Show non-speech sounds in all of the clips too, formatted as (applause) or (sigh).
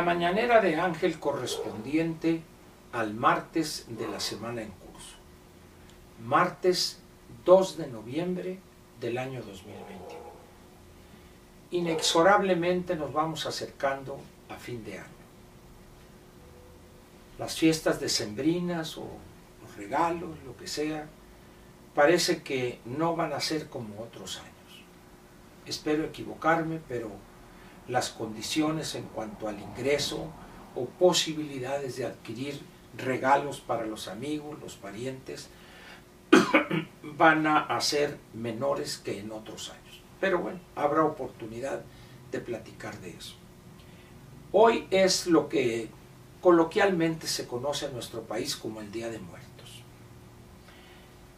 la mañanera de Ángel correspondiente al martes de la semana en curso. Martes 2 de noviembre del año 2021. Inexorablemente nos vamos acercando a fin de año. Las fiestas decembrinas o los regalos, lo que sea, parece que no van a ser como otros años. Espero equivocarme, pero las condiciones en cuanto al ingreso o posibilidades de adquirir regalos para los amigos, los parientes, (coughs) van a ser menores que en otros años. Pero bueno, habrá oportunidad de platicar de eso. Hoy es lo que coloquialmente se conoce en nuestro país como el Día de Muertos.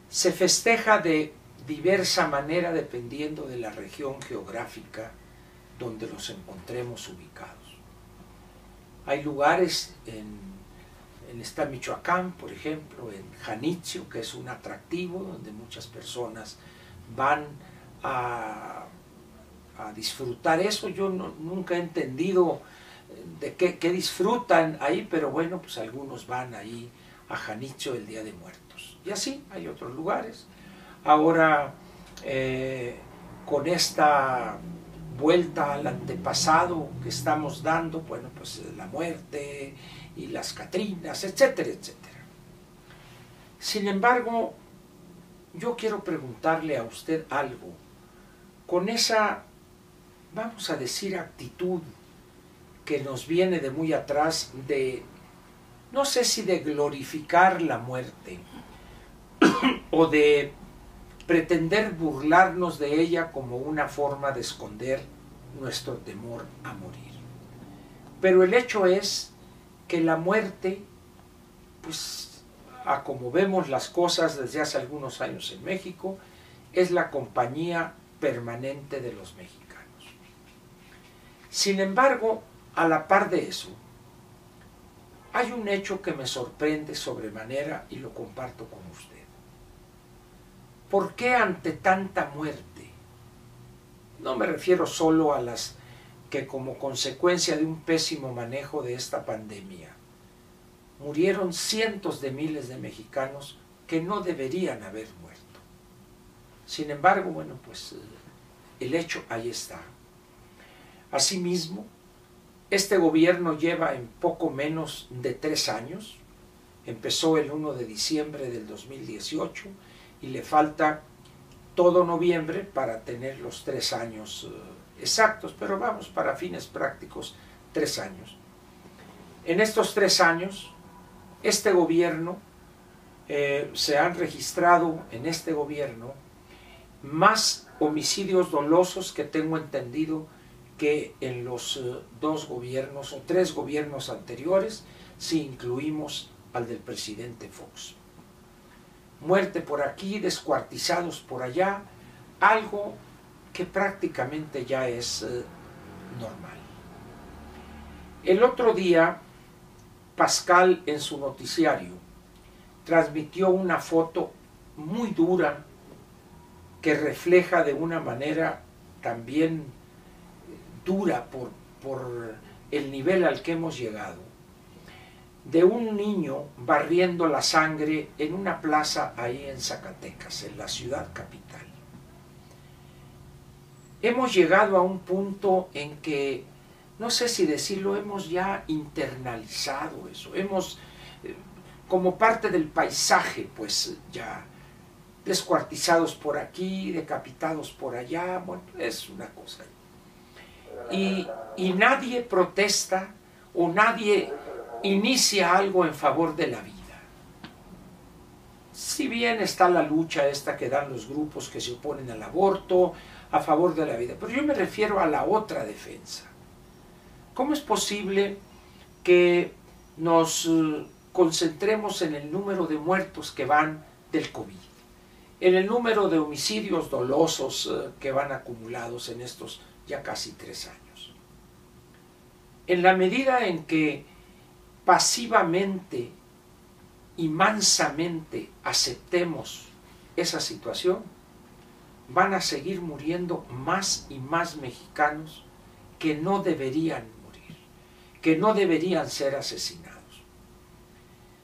Se festeja de diversa manera dependiendo de la región geográfica donde los encontremos ubicados. Hay lugares en, en Michoacán, por ejemplo, en Janitzio, que es un atractivo donde muchas personas van a, disfrutar eso. Yo nunca he entendido eh, de qué, disfrutan ahí, pero bueno, pues algunos van ahí a Janitzio el Día de Muertos. Y así hay otros lugares. Ahora, eh, con esta vuelta al antepasado que estamos dando, bueno, pues eh, la muerte y las Catrinas, etcétera, etcétera. Sin embargo, yo quiero preguntarle a usted algo con esa, vamos a decir, actitud que nos viene de muy atrás de, no sé si de glorificar la muerte (coughs) o de pretender burlarnos de ella como una forma de esconder nuestro temor a morir. Pero el hecho es que la muerte, pues a como vemos las cosas desde hace algunos años en México, es la compañía permanente de los mexicanos. Sin embargo, a la par de eso, hay un hecho que me sorprende sobremanera y lo comparto con usted. ¿Por qué ante tanta muerte? No me refiero solo a las que como consecuencia de un pésimo manejo de esta pandemia murieron cientos de miles de mexicanos que no deberían haber muerto. Sin embargo, bueno, pues eh, el hecho ahí está. Asimismo, este gobierno lleva en poco menos de tres años, empezó el 1 de diciembre del 2018, y le falta todo noviembre para tener los tres años eh, exactos, pero vamos, para fines prácticos, tres años. En estos tres años, este gobierno, eh, se han registrado en este gobierno más homicidios dolosos que tengo entendido que en los eh, dos gobiernos o tres gobiernos anteriores, si incluimos al del presidente Fox muerte por aquí, descuartizados por allá, algo que prácticamente ya es eh, normal. El otro día, Pascal en su noticiario transmitió una foto muy dura que refleja de una manera también eh, dura por, por el nivel al que hemos llegado de un niño barriendo la sangre en una plaza ahí en Zacatecas, en la ciudad capital. Hemos llegado a un punto en que, no sé si decirlo, hemos ya internalizado eso, hemos, eh, como parte del paisaje, pues ya descuartizados por aquí, decapitados por allá, bueno, es una cosa. Y, y nadie protesta o nadie inicia algo en favor de la vida. Si bien está la lucha esta que dan los grupos que se oponen al aborto, a favor de la vida, pero yo me refiero a la otra defensa. ¿Cómo es posible que nos eh, concentremos en el número de muertos que van del COVID, en el número de homicidios dolosos eh, que van acumulados en estos ya casi tres años? En la medida en que pasivamente y mansamente aceptemos esa situación, van a seguir muriendo más y más mexicanos que no deberían morir, que no deberían ser asesinados.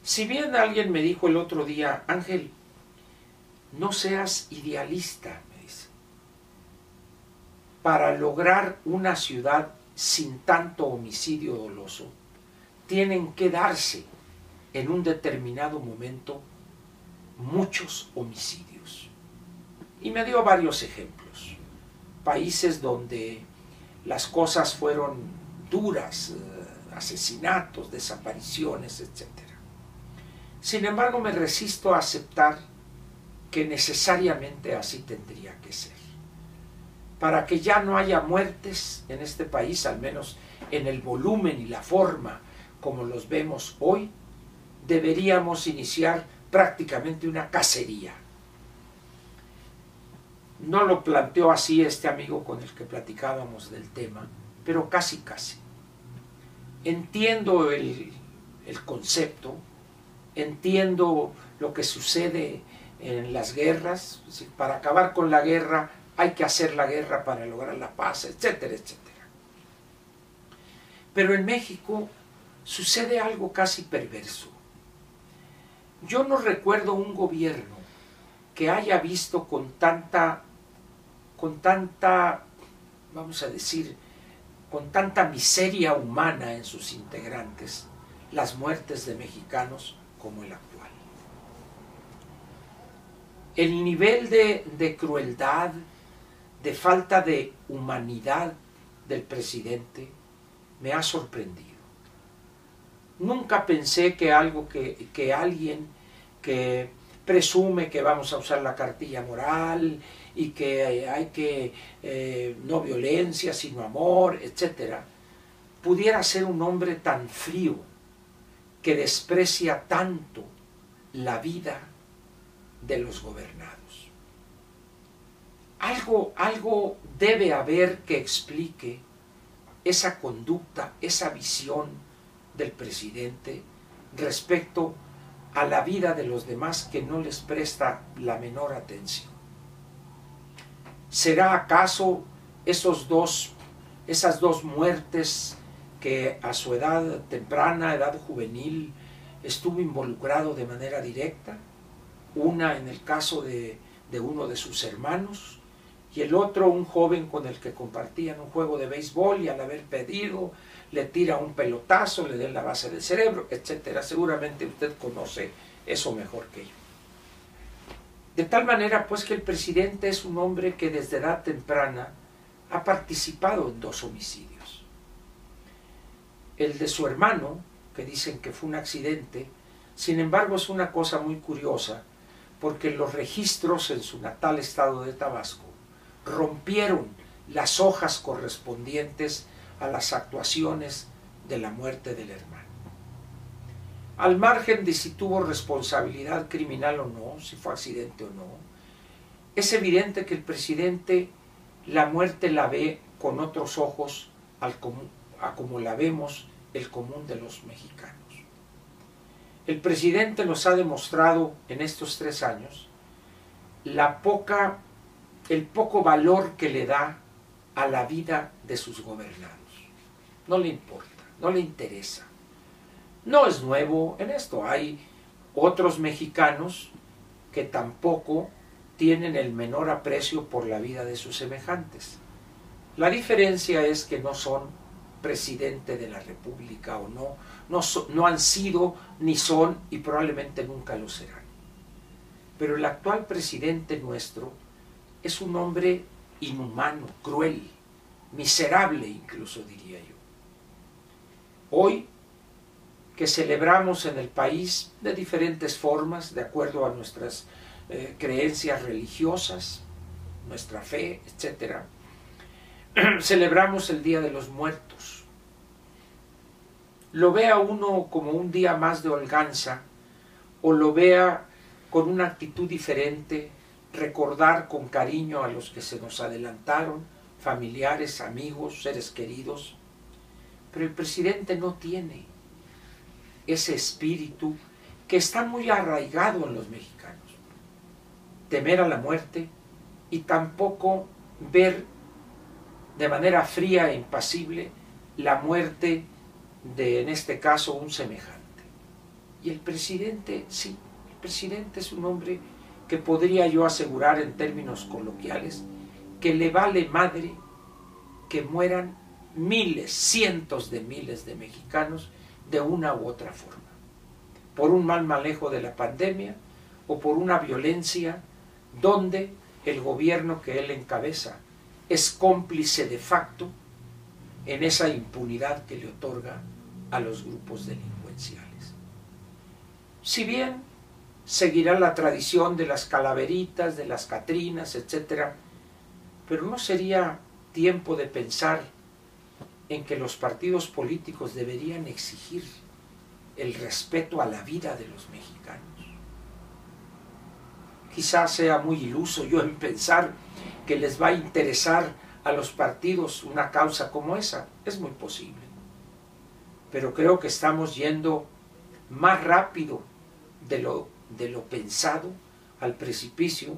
Si bien alguien me dijo el otro día, Ángel, no seas idealista, me dice, para lograr una ciudad sin tanto homicidio doloso, tienen que darse en un determinado momento muchos homicidios. Y me dio varios ejemplos. Países donde las cosas fueron duras, eh, asesinatos, desapariciones, etc. Sin embargo, me resisto a aceptar que necesariamente así tendría que ser. Para que ya no haya muertes en este país, al menos en el volumen y la forma como los vemos hoy, deberíamos iniciar prácticamente una cacería. No lo planteó así este amigo con el que platicábamos del tema, pero casi casi. Entiendo el, el concepto, entiendo lo que sucede en las guerras, para acabar con la guerra hay que hacer la guerra para lograr la paz, etcétera, etcétera. Pero en México sucede algo casi perverso. Yo no recuerdo un gobierno que haya visto con tanta, con tanta, vamos a decir, con tanta miseria humana en sus integrantes las muertes de mexicanos como el actual. El nivel de, de crueldad, de falta de humanidad del presidente me ha sorprendido. Nunca pensé que algo que, que alguien que presume que vamos a usar la cartilla moral y que hay que eh, no violencia, sino amor, etc., pudiera ser un hombre tan frío que desprecia tanto la vida de los gobernados. Algo, algo debe haber que explique esa conducta, esa visión del presidente respecto a la vida de los demás que no les presta la menor atención. ¿Será acaso esos dos, esas dos muertes que a su edad temprana, edad juvenil, estuvo involucrado de manera directa? Una en el caso de, de uno de sus hermanos y el otro un joven con el que compartían un juego de béisbol y al haber pedido le tira un pelotazo, le den la base del cerebro, etcétera. Seguramente usted conoce eso mejor que yo. De tal manera, pues, que el presidente es un hombre que desde edad temprana ha participado en dos homicidios. El de su hermano, que dicen que fue un accidente, sin embargo es una cosa muy curiosa, porque los registros en su natal estado de Tabasco rompieron las hojas correspondientes a las actuaciones de la muerte del hermano. Al margen de si tuvo responsabilidad criminal o no, si fue accidente o no, es evidente que el presidente la muerte la ve con otros ojos a como la vemos el común de los mexicanos. El presidente nos ha demostrado en estos tres años la poca, el poco valor que le da a la vida de sus gobernados no le importa, no le interesa. No es nuevo en esto, hay otros mexicanos que tampoco tienen el menor aprecio por la vida de sus semejantes. La diferencia es que no son presidente de la República o no, no, no han sido ni son y probablemente nunca lo serán. Pero el actual presidente nuestro es un hombre inhumano, cruel, miserable incluso diría yo. Hoy, que celebramos en el país de diferentes formas, de acuerdo a nuestras eh, creencias religiosas, nuestra fe, etc., (clears throat) celebramos el Día de los Muertos. Lo vea uno como un día más de holganza o lo vea con una actitud diferente, recordar con cariño a los que se nos adelantaron, familiares, amigos, seres queridos, pero el presidente no tiene ese espíritu que está muy arraigado en los mexicanos. Temer a la muerte y tampoco ver de manera fría e impasible la muerte de, en este caso, un semejante. Y el presidente, sí, el presidente es un hombre que podría yo asegurar en términos coloquiales que le vale madre que mueran miles, cientos de miles de mexicanos de una u otra forma, por un mal manejo de la pandemia o por una violencia donde el gobierno que él encabeza es cómplice de facto en esa impunidad que le otorga a los grupos delincuenciales. Si bien seguirá la tradición de las calaveritas, de las catrinas, etc., pero no sería tiempo de pensar en que los partidos políticos deberían exigir el respeto a la vida de los mexicanos. Quizás sea muy iluso yo en pensar que les va a interesar a los partidos una causa como esa. Es muy posible. Pero creo que estamos yendo más rápido de lo, de lo pensado al precipicio,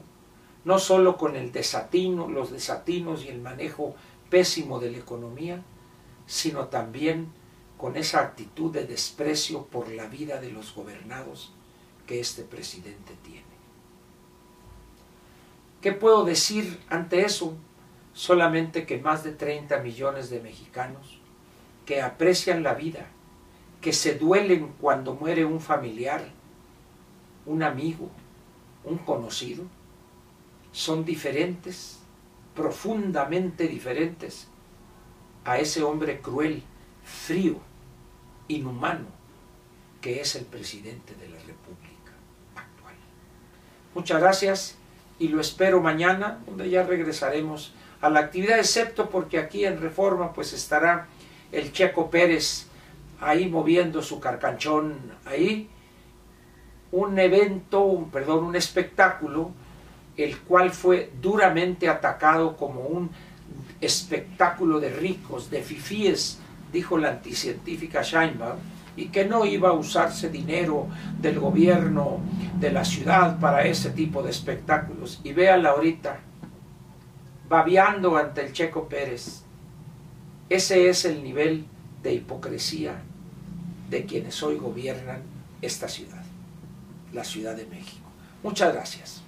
no solo con el desatino, los desatinos y el manejo pésimo de la economía, sino también con esa actitud de desprecio por la vida de los gobernados que este presidente tiene. ¿Qué puedo decir ante eso? Solamente que más de 30 millones de mexicanos que aprecian la vida, que se duelen cuando muere un familiar, un amigo, un conocido, son diferentes, profundamente diferentes a ese hombre cruel, frío, inhumano, que es el presidente de la República actual. Muchas gracias y lo espero mañana, donde ya regresaremos a la actividad, excepto porque aquí en Reforma pues estará el Checo Pérez ahí moviendo su carcanchón ahí, un evento, un, perdón, un espectáculo, el cual fue duramente atacado como un espectáculo de ricos, de fifíes, dijo la anticientífica Scheinbaum, y que no iba a usarse dinero del gobierno de la ciudad para ese tipo de espectáculos. Y véala ahorita, babeando ante el Checo Pérez. Ese es el nivel de hipocresía de quienes hoy gobiernan esta ciudad, la Ciudad de México. Muchas gracias.